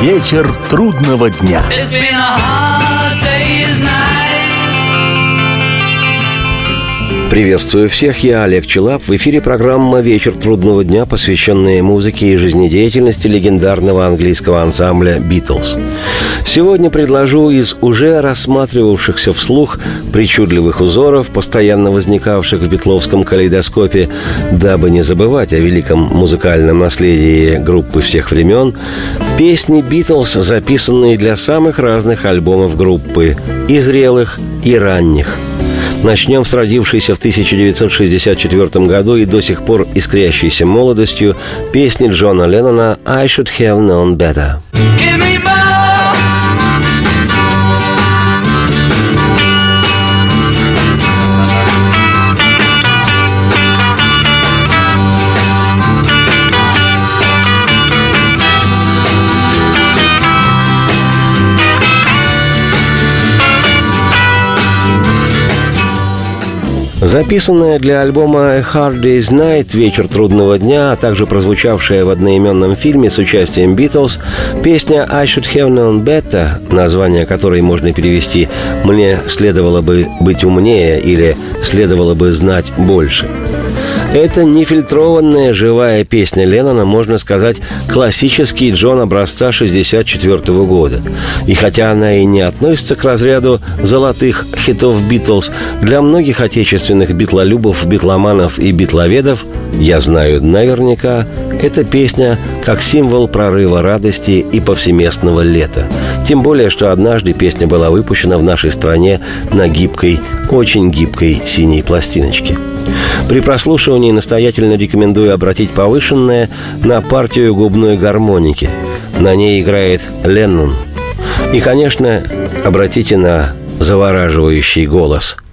Вечер трудного дня. Приветствую всех, я Олег Челап. В эфире программа «Вечер трудного дня», посвященная музыке и жизнедеятельности легендарного английского ансамбля «Битлз». Сегодня предложу из уже рассматривавшихся вслух причудливых узоров, постоянно возникавших в битловском калейдоскопе, дабы не забывать о великом музыкальном наследии группы всех времен, песни «Битлз», записанные для самых разных альбомов группы, и зрелых, и ранних – Начнем с родившейся в 1964 году и до сих пор искрящейся молодостью песни Джона Леннона «I should have known better». Записанная для альбома «A Hard Day's Night» «Вечер трудного дня», а также прозвучавшая в одноименном фильме с участием Битлз, песня «I should have known better», название которой можно перевести «Мне следовало бы быть умнее» или «Следовало бы знать больше». Это нефильтрованная живая песня Леннона, можно сказать, классический Джон образца 64 года. И хотя она и не относится к разряду золотых хитов Битлз, для многих отечественных битлолюбов, битломанов и битловедов, я знаю наверняка, эта песня как символ прорыва радости и повсеместного лета. Тем более, что однажды песня была выпущена в нашей стране на гибкой, очень гибкой синей пластиночке – при прослушивании настоятельно рекомендую обратить повышенное на партию губной гармоники. На ней играет Леннон. И, конечно, обратите на завораживающий голос –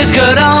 is good on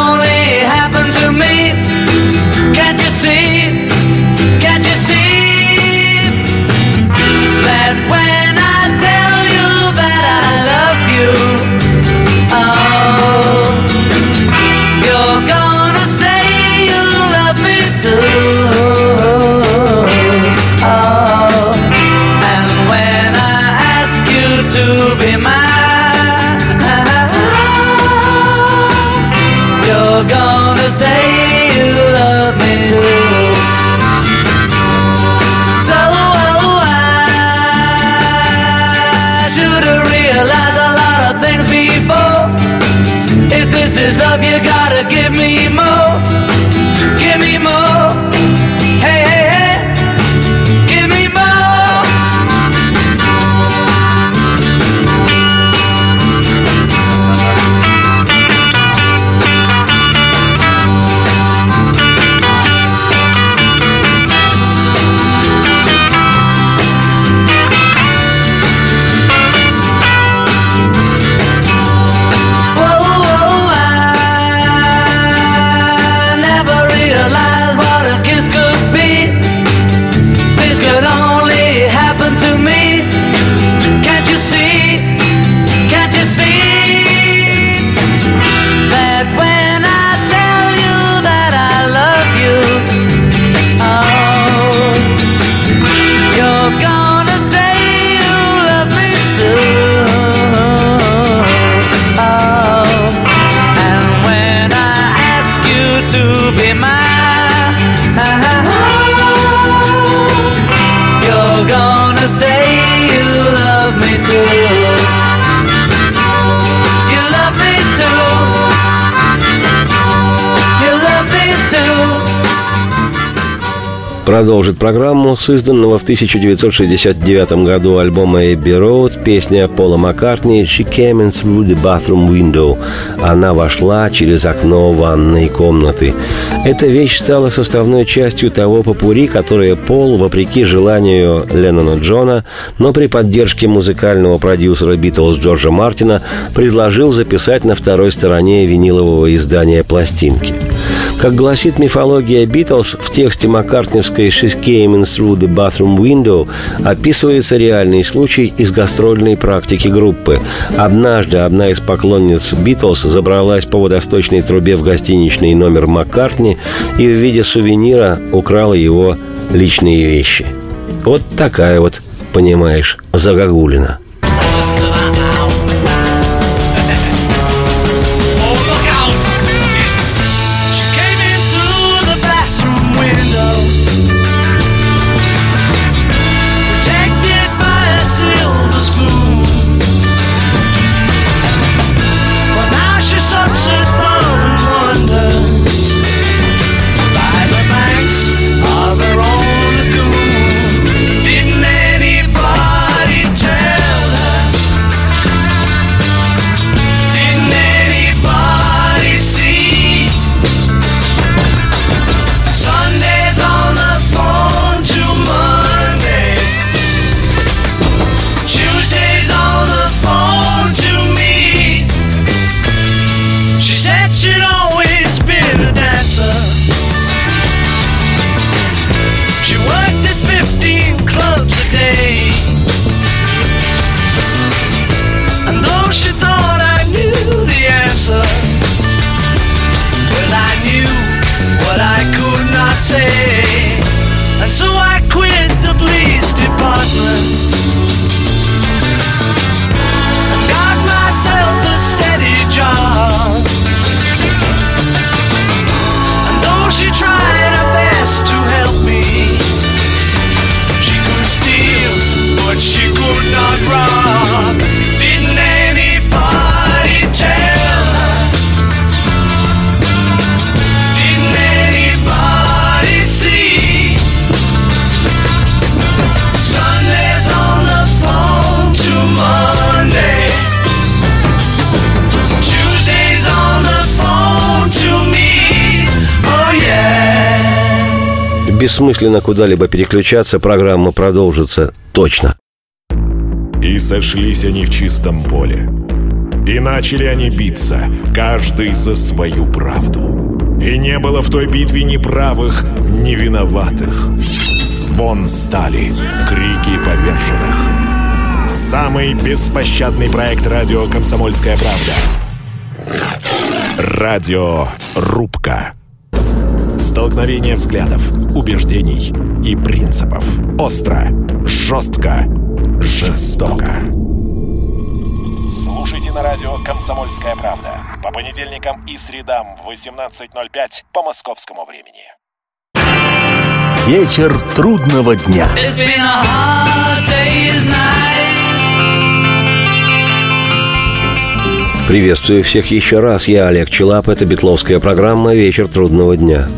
продолжит программу с изданного в 1969 году альбома «Эбби Роуд» песня Пола Маккартни «She came in through the bathroom window» «Она вошла через окно ванной комнаты». Эта вещь стала составной частью того попури, которое Пол, вопреки желанию Леннона Джона, но при поддержке музыкального продюсера «Битлз» Джорджа Мартина, предложил записать на второй стороне винилового издания пластинки. Как гласит мифология «Битлз», в тексте маккартневской «She came in through the bathroom window» описывается реальный случай из гастрольной практики группы. Однажды одна из поклонниц «Битлз» забралась по водосточной трубе в гостиничный номер Маккартни и в виде сувенира украла его личные вещи. Вот такая вот, понимаешь, загогулина – бессмысленно куда-либо переключаться, программа продолжится точно. И сошлись они в чистом поле. И начали они биться, каждый за свою правду. И не было в той битве ни правых, ни виноватых. Звон стали, крики поверженных. Самый беспощадный проект радио «Комсомольская правда». Радио «Рубка». Столкновение взглядов, убеждений и принципов. Остро, жестко, жестоко. Слушайте на радио «Комсомольская правда» по понедельникам и средам в 18.05 по московскому времени. Вечер трудного дня. Приветствую всех еще раз. Я Олег Челап. Это Бетловская программа «Вечер трудного дня».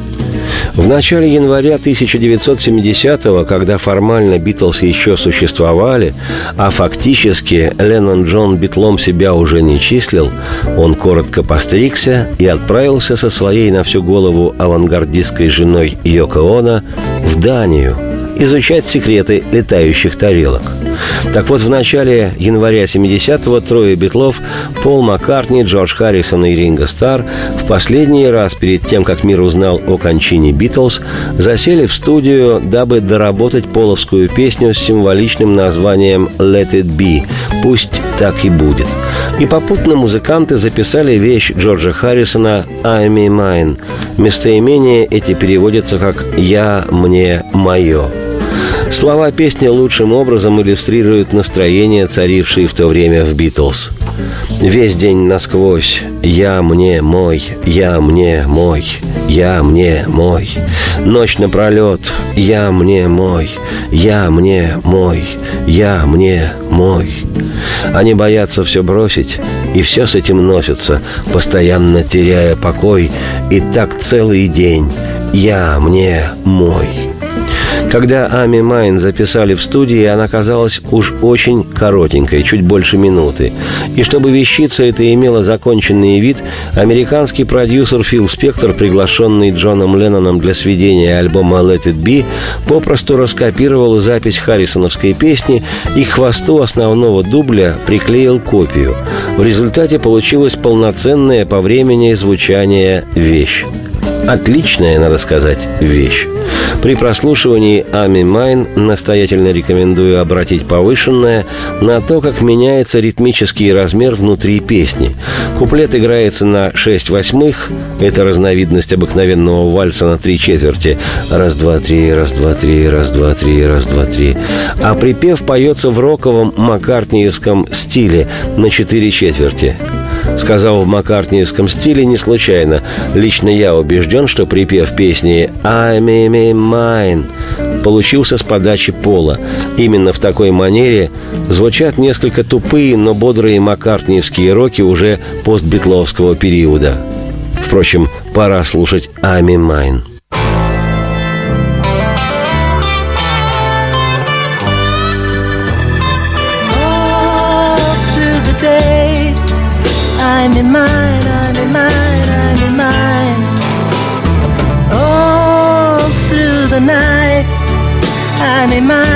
В начале января 1970-го, когда формально Битлз еще существовали, а фактически Леннон Джон Битлом себя уже не числил, он коротко постригся и отправился со своей на всю голову авангардистской женой Йоко Оно в Данию – изучать секреты летающих тарелок. Так вот, в начале января 70-го трое битлов Пол Маккартни, Джордж Харрисон и Ринго Стар в последний раз перед тем, как мир узнал о кончине Битлз, засели в студию, дабы доработать половскую песню с символичным названием «Let it be» – «Пусть так и будет». И попутно музыканты записали вещь Джорджа Харрисона «I'm mine». Местоимения эти переводятся как «Я мне мое». Слова песни лучшим образом иллюстрируют настроение, царившее в то время в «Битлз». Весь день насквозь «Я мне мой, я мне мой, я мне мой». Ночь напролет «Я мне мой, я мне мой, я мне мой». Они боятся все бросить, и все с этим носятся, постоянно теряя покой, и так целый день «Я мне мой». Когда Ами Майн записали в студии, она казалась уж очень коротенькой, чуть больше минуты. И чтобы вещица это имела законченный вид, американский продюсер Фил Спектор, приглашенный Джоном Ленноном для сведения альбома «Let It Be», попросту раскопировал запись харрисоновской песни и к хвосту основного дубля приклеил копию. В результате получилась полноценная по времени звучания вещь. Отличная, надо сказать, вещь. При прослушивании Ами Майн настоятельно рекомендую обратить повышенное на то, как меняется ритмический размер внутри песни. Куплет играется на 6 восьмых, это разновидность обыкновенного вальса на три четверти. Раз, два, три, раз, два, три, раз, два, три, раз, два, три. А припев поется в роковом маккартниевском стиле на четыре четверти. Сказал в маккартниевском стиле не случайно. Лично я убежден, что припев песни «I'm in mine» получился с подачи Пола. Именно в такой манере звучат несколько тупые, но бодрые маккартниевские роки уже постбитловского периода. Впрочем, пора слушать «I'm in mine». I'm in mine, I'm in mine, I'm in mine. All through the night, I'm in mine,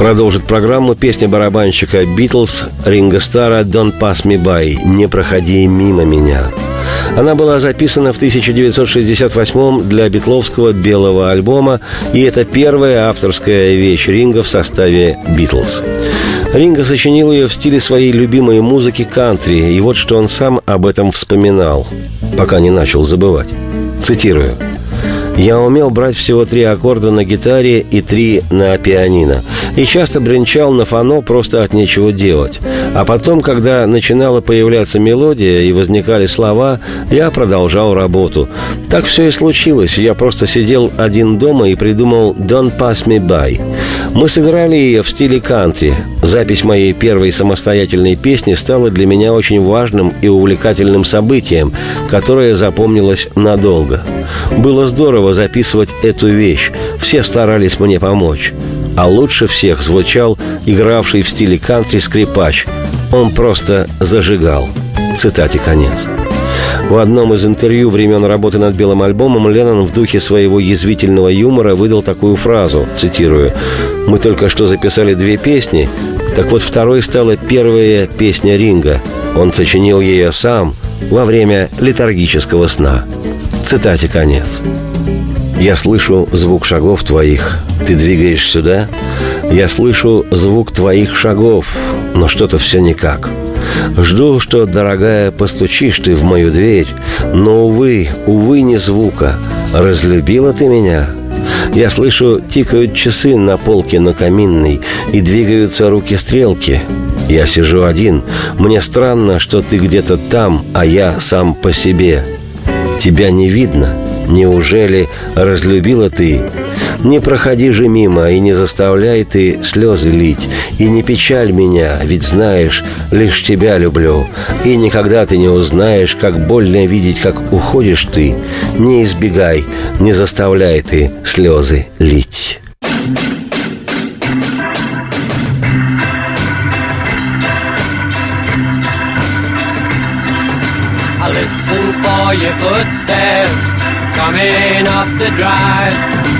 Продолжит программу песня барабанщика «Битлз» Ринга Стара «Don't Pass Me By» «Не проходи мимо меня». Она была записана в 1968 для битловского белого альбома, и это первая авторская вещь Ринга в составе «Битлз». Ринга сочинил ее в стиле своей любимой музыки кантри, и вот что он сам об этом вспоминал, пока не начал забывать. Цитирую. Я умел брать всего три аккорда на гитаре и три на пианино. И часто бренчал на фано просто от нечего делать. А потом, когда начинала появляться мелодия и возникали слова, я продолжал работу. Так все и случилось. Я просто сидел один дома и придумал «Don't Pass Me By». Мы сыграли ее в стиле кантри. Запись моей первой самостоятельной песни стала для меня очень важным и увлекательным событием, которое запомнилось надолго. Было здорово записывать эту вещь. Все старались мне помочь. А лучше всех звучал игравший в стиле кантри скрипач. Он просто зажигал. Цитате конец. В одном из интервью времен работы над белым альбомом Леннон в духе своего язвительного юмора выдал такую фразу, цитирую, «Мы только что записали две песни, так вот второй стала первая песня Ринга. Он сочинил ее сам во время летаргического сна». Цитате конец. Я слышу звук шагов твоих. Ты двигаешь сюда? Я слышу звук твоих шагов, но что-то все никак. Жду, что, дорогая, постучишь ты в мою дверь, но, увы, увы, не звука. Разлюбила ты меня? Я слышу, тикают часы на полке на каминной, и двигаются руки-стрелки. Я сижу один. Мне странно, что ты где-то там, а я сам по себе. Тебя не видно. Неужели разлюбила ты? Не проходи же мимо и не заставляй ты слезы лить. И не печаль меня, ведь знаешь, лишь тебя люблю. И никогда ты не узнаешь, как больно видеть, как уходишь ты. Не избегай, не заставляй ты слезы лить. listen for your footsteps coming up the drive.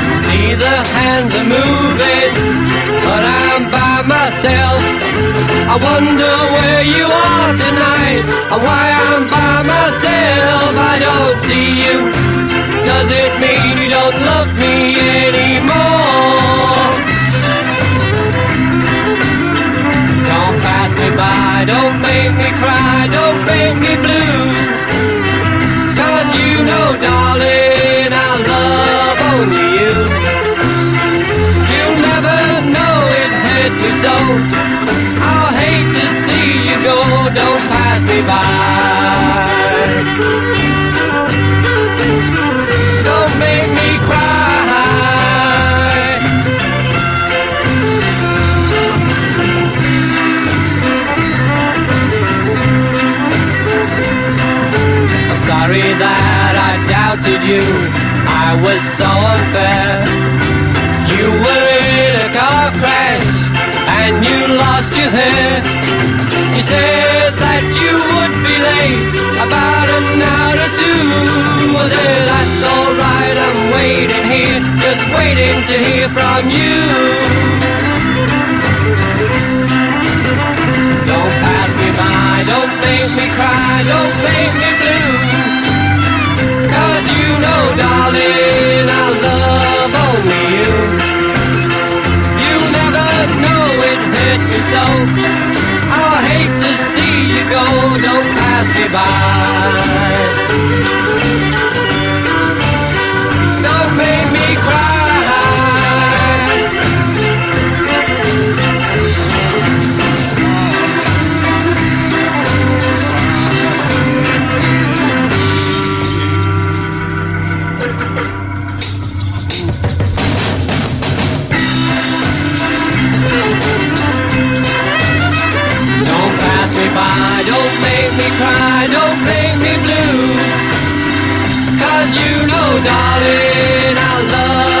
See the hands are moving, but I'm by myself. I wonder where you are tonight, and why I'm by myself. I don't see you. Does it mean you don't love me anymore? Don't pass me by, don't make me cry, don't make me blue. Cause you know, darling, only you. You'll never know it hurt me so. I'll hate to see you go, don't pass me by. Don't make me cry. I'm sorry that I doubted you. I was so unfair. You were in a car crash and you lost your hair. You said that you would be late about an hour or two. I said that's alright, I'm waiting here, just waiting to hear from you. Don't pass me by, don't make me cry, don't make me blue. Know, darling, I love only you. You'll never know it hurt me so. I hate to see you go, don't pass me by. Don't make me cry. By, don't make me cry, don't make me blue. Cause you know, darling, I love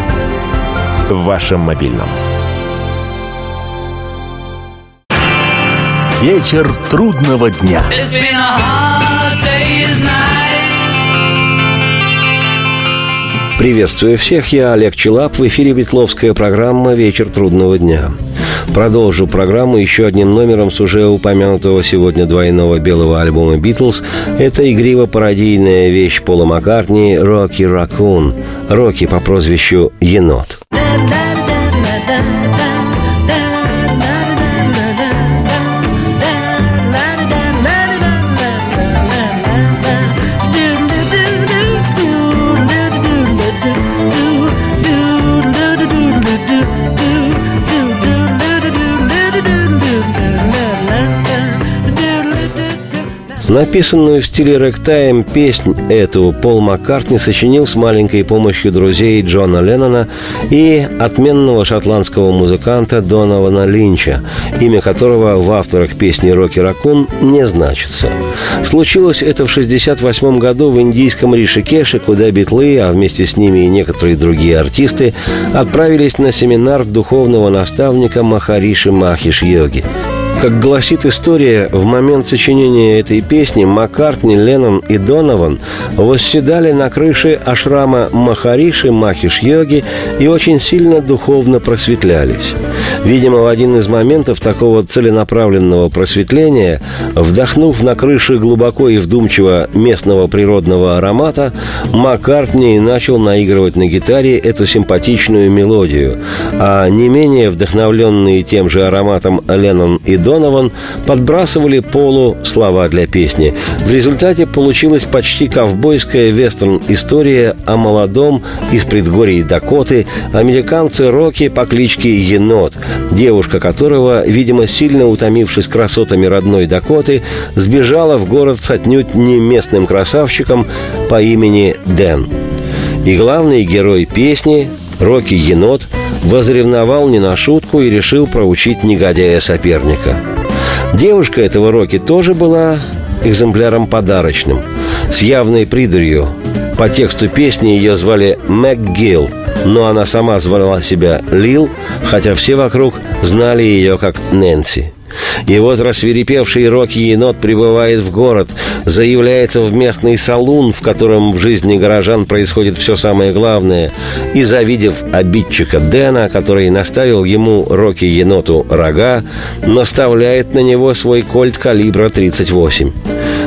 В вашем мобильном. Вечер трудного дня. Приветствую всех, я Олег Челап, в эфире Ветловская программа «Вечер трудного дня». Продолжу программу еще одним номером с уже упомянутого сегодня двойного белого альбома «Битлз». Это игриво-пародийная вещь Пола Маккартни «Рокки Ракун». Рокки по прозвищу «Енот». Написанную в стиле рэктайм песнь эту Пол Маккартни сочинил с маленькой помощью друзей Джона Леннона и отменного шотландского музыканта Донована Линча, имя которого в авторах песни «Рокки Ракун» не значится. Случилось это в 1968 году в индийском Ришикеше, куда битлы, а вместе с ними и некоторые другие артисты, отправились на семинар духовного наставника Махариши Махиш Йоги. Как гласит история, в момент сочинения этой песни Маккартни, Леннон и Донован восседали на крыше ашрама Махариши Махиш-йоги и очень сильно духовно просветлялись. Видимо, в один из моментов такого целенаправленного просветления, вдохнув на крыше глубоко и вдумчиво местного природного аромата, Маккартни начал наигрывать на гитаре эту симпатичную мелодию, а не менее вдохновленные тем же ароматом Леннон и Донован подбрасывали Полу слова для песни. В результате получилась почти ковбойская вестерн-история о молодом из предгорий Дакоты американце Рокки по кличке Енот, девушка которого, видимо, сильно утомившись красотами родной Дакоты, сбежала в город с отнюдь не местным красавчиком по имени Дэн. И главный герой песни, Рокки Енот, возревновал не на шутку и решил проучить негодяя соперника. Девушка этого Рокки тоже была экземпляром подарочным, с явной придурью. По тексту песни ее звали МакГилл, но она сама звала себя Лил, хотя все вокруг знали ее как Нэнси. Вот рассверепевший Рокки енот прибывает в город, заявляется в местный салун, в котором в жизни горожан происходит все самое главное, и, завидев обидчика Дэна, который наставил ему Рокки еноту рога, наставляет на него свой кольт калибра 38.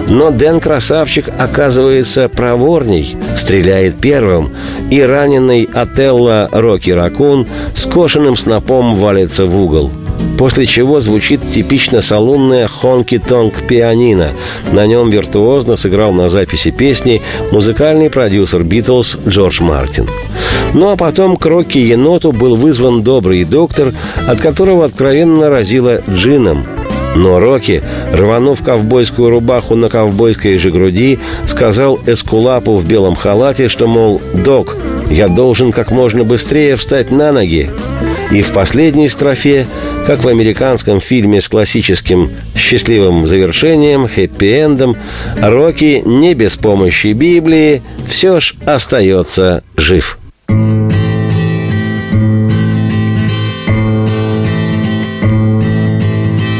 Но Дэн Красавчик оказывается проворней, стреляет первым, и раненый Отелло Рокки Ракун скошенным снопом валится в угол – после чего звучит типично салонная «Хонки-тонг пианино». На нем виртуозно сыграл на записи песни музыкальный продюсер «Битлз» Джордж Мартин. Ну а потом к Рокки Еноту был вызван добрый доктор, от которого откровенно разило джином – но Рокки, рванув ковбойскую рубаху на ковбойской же груди, сказал Эскулапу в белом халате, что, мол, «Док, я должен как можно быстрее встать на ноги». И в последней строфе как в американском фильме с классическим счастливым завершением, хэппи-эндом, Рокки не без помощи Библии все ж остается жив.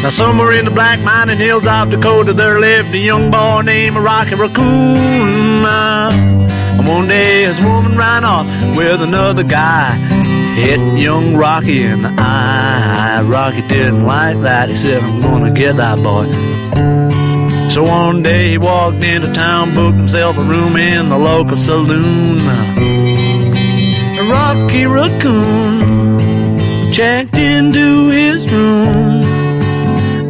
Now somewhere in the black mining hills of Dakota there lived a young boy named Rocky Raccoon. And one day his woman ran off with another guy. Hit young Rocky in the eye. Rocky didn't like that. He said, I'm gonna get that boy. So one day he walked into town, booked himself a room in the local saloon. Rocky Raccoon checked into his room,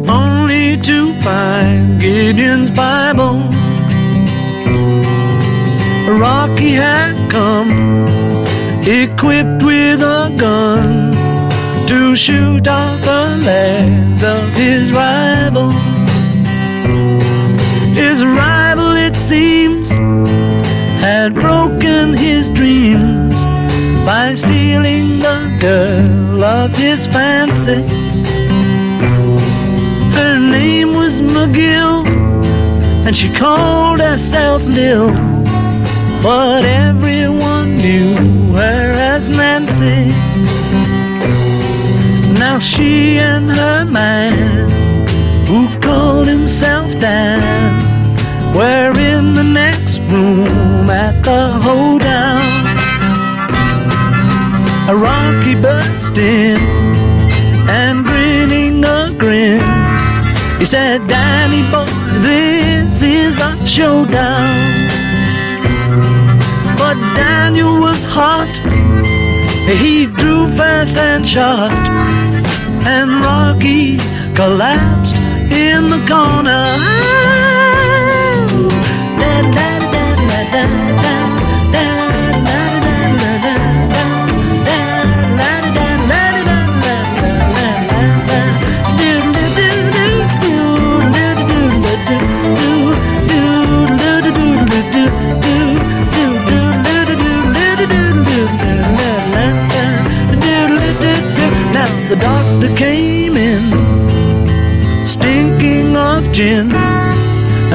only to find Gideon's Bible. Rocky had come equipped to shoot off the legs of his rival. His rival, it seems, had broken his dreams by stealing the girl of his fancy. Her name was McGill, and she called herself Lil. But everyone knew whereas Nancy, now she and her man, who called himself Dan, were in the next room at the hoedown. a Rocky burst in and grinning a grin. He said, Danny boy, this is a showdown. But Daniel was hot. He drew fast and shot. And Rocky collapsed in the corner.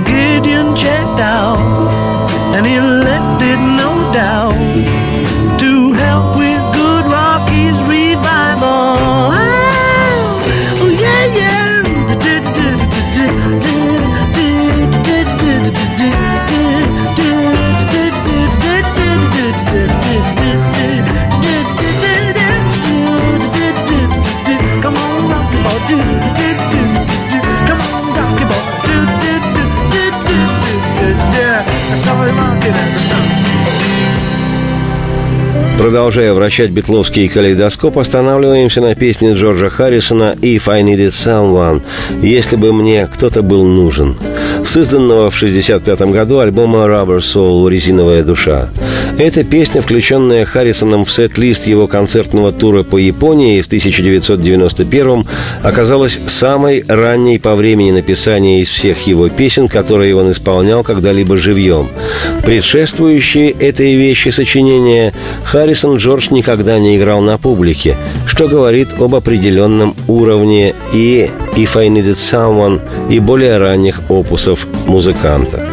Gideon checked out, and he left it no doubt to help with Продолжая вращать битловский калейдоскоп, останавливаемся на песне Джорджа Харрисона «If I Needed Someone» «Если бы мне кто-то был нужен», созданного в 1965 году альбома «Rubber Soul. Резиновая душа». Эта песня, включенная Харрисоном в сет-лист его концертного тура по Японии в 1991 оказалась самой ранней по времени написания из всех его песен, которые он исполнял когда-либо живьем. Предшествующие этой вещи сочинения Харрисон Джордж никогда не играл на публике, что говорит об определенном уровне и «If I Needed Someone» и более ранних опусов музыканта.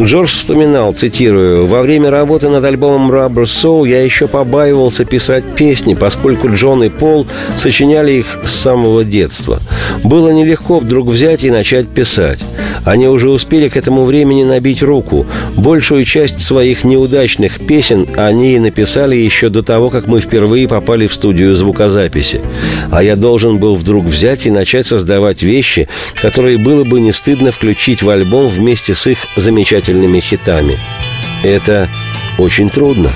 Джордж вспоминал, цитирую, «Во время работы над альбомом Rubber Soul я еще побаивался писать песни, поскольку Джон и Пол сочиняли их с самого детства. Было нелегко вдруг взять и начать писать. Они уже успели к этому времени набить руку. Большую часть своих неудачных песен они написали еще до того, как мы впервые попали в студию звукозаписи. А я должен был вдруг взять и начать создавать вещи, которые было бы не стыдно включить в альбом вместе с их замечательными хитами. Это очень трудно.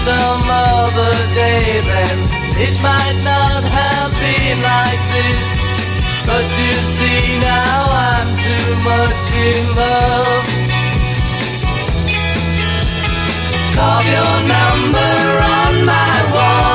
Some other day then. It might not have been like this But you see now I'm too much in love. Carve your number on my wall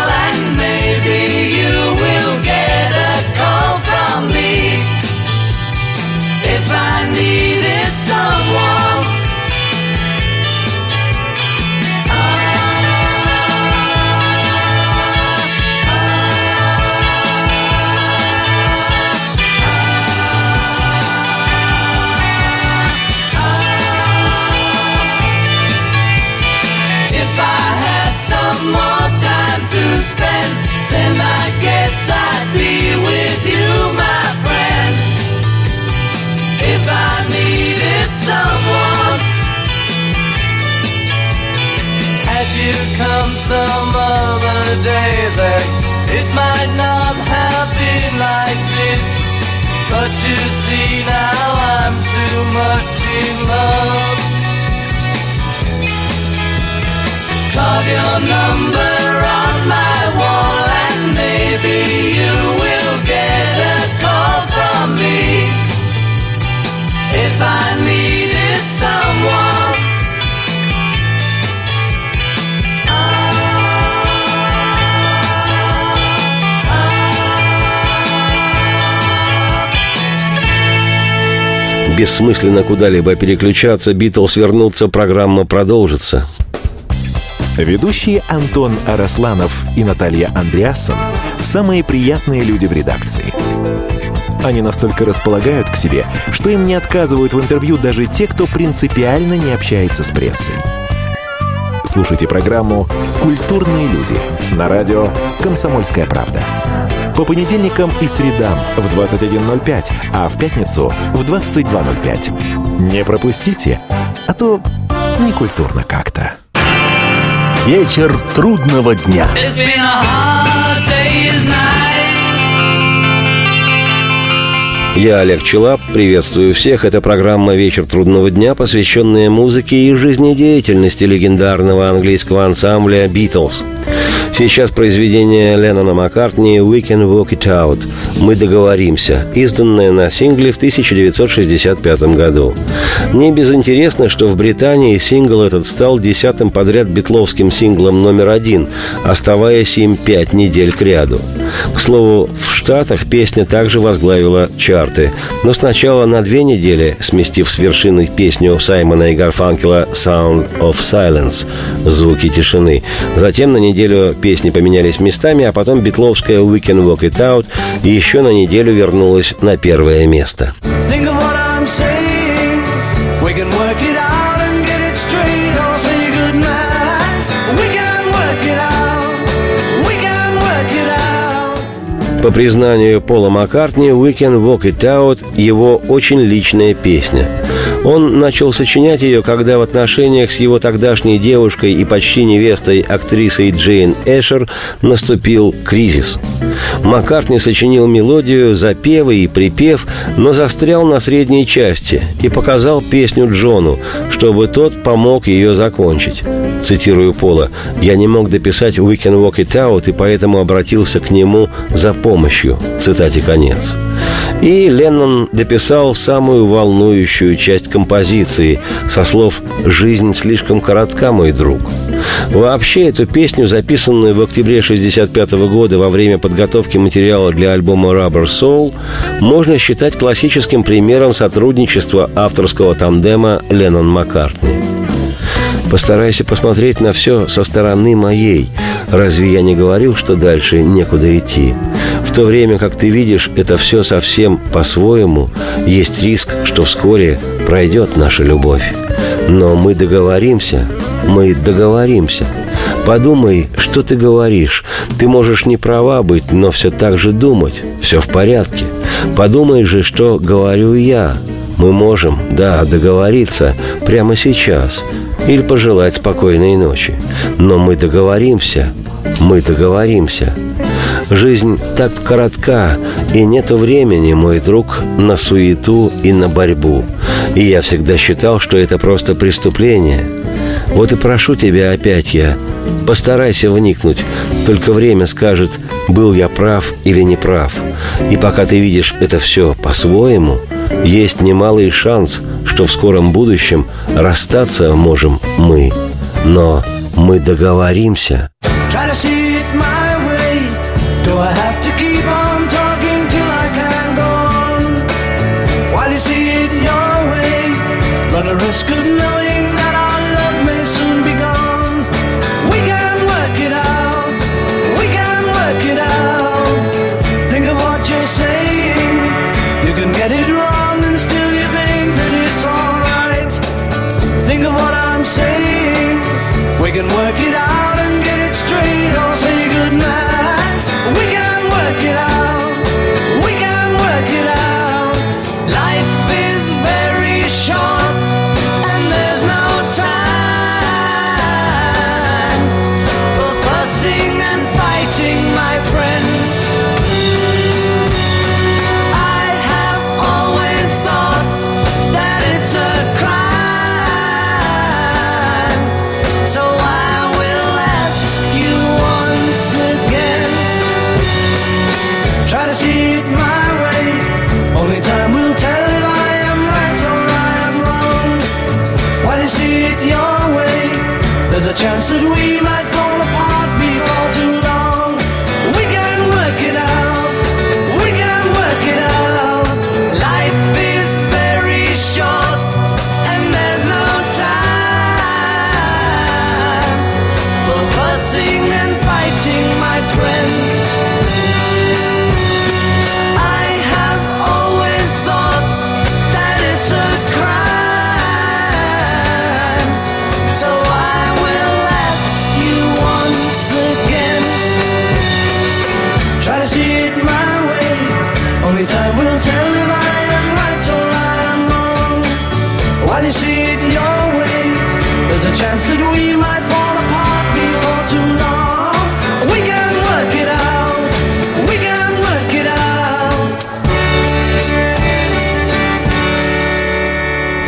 бессмысленно куда-либо переключаться, Битлз вернутся, программа продолжится. Ведущие Антон Арасланов и Наталья Андреасон – самые приятные люди в редакции. Они настолько располагают к себе, что им не отказывают в интервью даже те, кто принципиально не общается с прессой. Слушайте программу «Культурные люди» на радио «Комсомольская правда». По понедельникам и средам в 21.05, а в пятницу в 22.05. Не пропустите, а то некультурно как-то. Вечер трудного дня. It's been a hard day's night. Я Олег Челап, приветствую всех. Это программа «Вечер трудного дня», посвященная музыке и жизнедеятельности легендарного английского ансамбля «Битлз». Сейчас произведение Леннона Маккартни «We can work it out» «Мы договоримся», изданное на сингле в 1965 году. Не безинтересно, что в Британии сингл этот стал десятым подряд битловским синглом номер один, оставаясь им пять недель к ряду. К слову, в Штатах песня также возглавила чарты, но сначала на две недели, сместив с вершины песню Саймона и Гарфанкела «Sound of Silence» – «Звуки тишины». Затем на неделю песни поменялись местами, а потом битловская «We can work it out» еще на неделю вернулась на первое место. Think of what I'm saying. We can work it out По признанию Пола Маккартни, «We Can Walk It Out» – его очень личная песня. Он начал сочинять ее, когда в отношениях с его тогдашней девушкой и почти невестой актрисой Джейн Эшер наступил кризис. Маккартни сочинил мелодию, запевы и припев, но застрял на средней части и показал песню Джону, чтобы тот помог ее закончить. Цитирую Пола, «Я не мог дописать «We can walk it out» и поэтому обратился к нему за помощью». Цитате конец. И Леннон дописал самую волнующую часть композиции со слов «Жизнь слишком коротка, мой друг». Вообще, эту песню, записанную в октябре 1965 года во время подготовки материала для альбома Rubber Soul, можно считать классическим примером сотрудничества авторского тандема Леннон-Маккартни. Постарайся посмотреть на все со стороны моей. Разве я не говорил, что дальше некуда идти? То время как ты видишь это все совсем по-своему, есть риск, что вскоре пройдет наша любовь. Но мы договоримся, мы договоримся. Подумай, что ты говоришь. Ты можешь не права быть, но все так же думать. Все в порядке. Подумай же, что говорю я. Мы можем, да, договориться прямо сейчас или пожелать спокойной ночи. Но мы договоримся, мы договоримся. Жизнь так коротка, и нету времени, мой друг, на суету и на борьбу. И я всегда считал, что это просто преступление. Вот и прошу тебя опять я, постарайся вникнуть, только время скажет, был я прав или не прав. И пока ты видишь это все по-своему, есть немалый шанс, что в скором будущем расстаться можем мы. Но мы договоримся.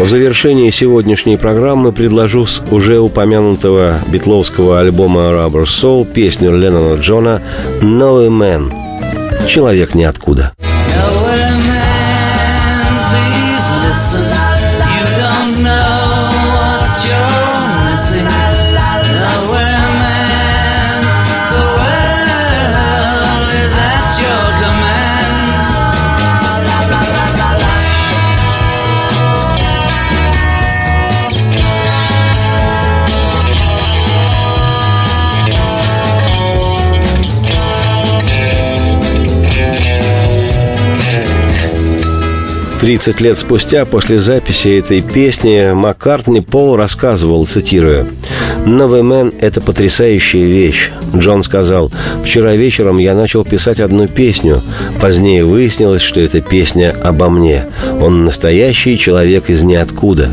В завершении сегодняшней программы предложу с уже упомянутого битловского альбома Rubber Soul песню Леннона Джона «Новый Man» — «Человек ниоткуда». Тридцать лет спустя, после записи этой песни, Маккартни Пол рассказывал, цитируя, «Новый мэн – это потрясающая вещь». Джон сказал, «Вчера вечером я начал писать одну песню. Позднее выяснилось, что это песня обо мне. Он настоящий человек из ниоткуда».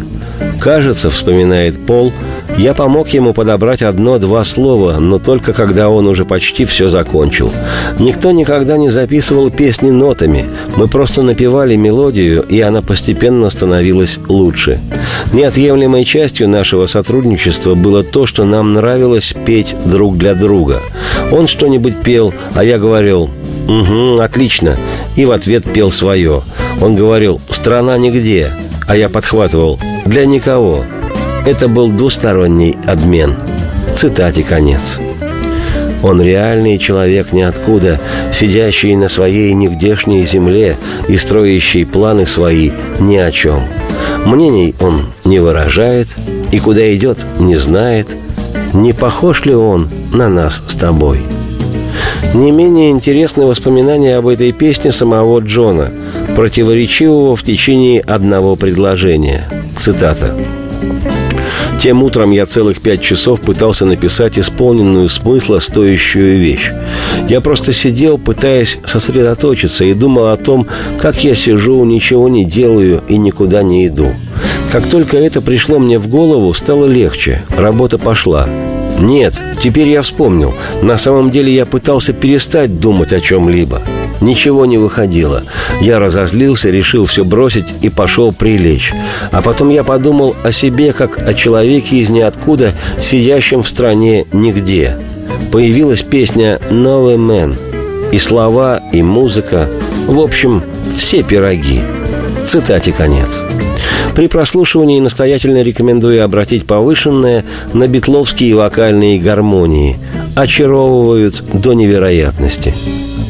Кажется, вспоминает Пол, я помог ему подобрать одно-два слова, но только когда он уже почти все закончил. Никто никогда не записывал песни нотами. Мы просто напевали мелодию, и она постепенно становилась лучше. Неотъемлемой частью нашего сотрудничества было то, что нам нравилось петь друг для друга. Он что-нибудь пел, а я говорил «Угу, отлично», и в ответ пел свое. Он говорил «Страна нигде», а я подхватывал «Для никого». Это был двусторонний обмен. Цитате конец. Он реальный человек ниоткуда, сидящий на своей нигдешней земле и строящий планы свои ни о чем. Мнений он не выражает и куда идет не знает. Не похож ли он на нас с тобой? Не менее интересны воспоминания об этой песне самого Джона, противоречивого в течение одного предложения. Цитата. Тем утром я целых пять часов пытался написать исполненную смысла стоящую вещь. Я просто сидел, пытаясь сосредоточиться, и думал о том, как я сижу, ничего не делаю и никуда не иду. Как только это пришло мне в голову, стало легче, работа пошла. Нет, теперь я вспомнил. На самом деле я пытался перестать думать о чем-либо. Ничего не выходило. Я разозлился, решил все бросить и пошел прилечь. А потом я подумал о себе, как о человеке из ниоткуда, сидящем в стране нигде. Появилась песня «Новый мэн». И слова, и музыка. В общем, все пироги. Цитате конец. При прослушивании настоятельно рекомендую обратить повышенное на битловские вокальные гармонии. Очаровывают до невероятности.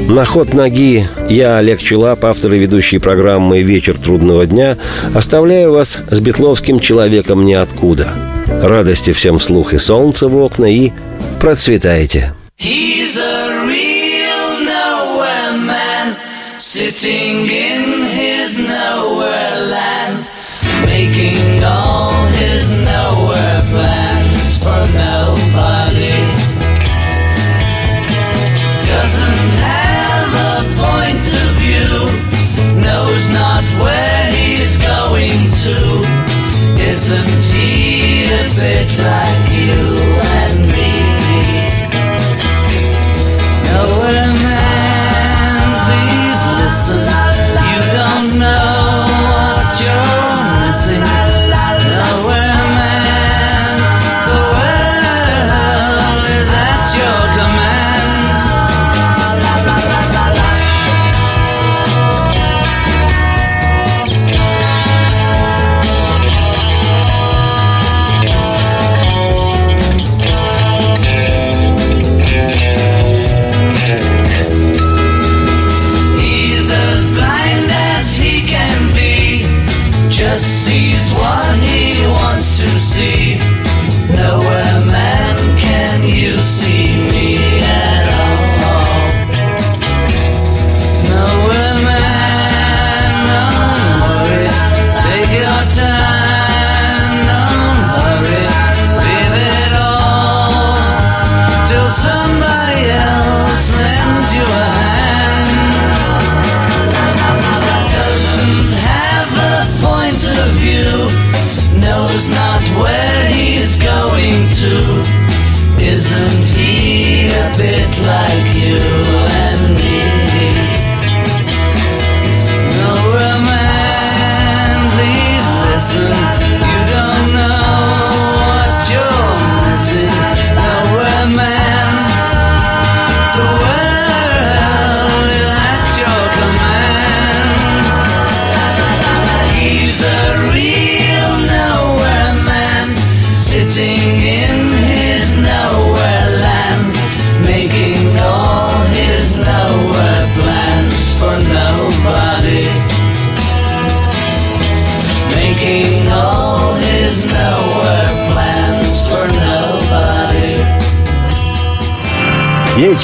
На ход ноги я, Олег Челап, автор и ведущий программы «Вечер трудного дня», оставляю вас с битловским человеком ниоткуда. Радости всем вслух и солнца в окна, и процветайте. He's a real man, sitting He a bit like you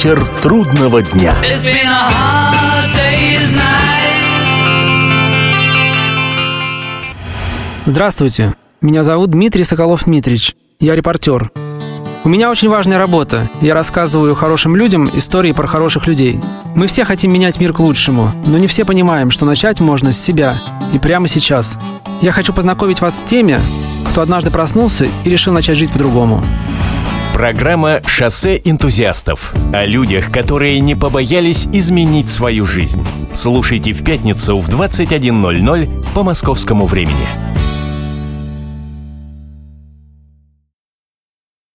Вечер трудного дня. Здравствуйте, меня зовут Дмитрий Соколов-Митрич, я репортер. У меня очень важная работа. Я рассказываю хорошим людям истории про хороших людей. Мы все хотим менять мир к лучшему, но не все понимаем, что начать можно с себя и прямо сейчас. Я хочу познакомить вас с теми, кто однажды проснулся и решил начать жить по-другому. Программа «Шоссе энтузиастов» о людях, которые не побоялись изменить свою жизнь. Слушайте в пятницу в 21.00 по московскому времени.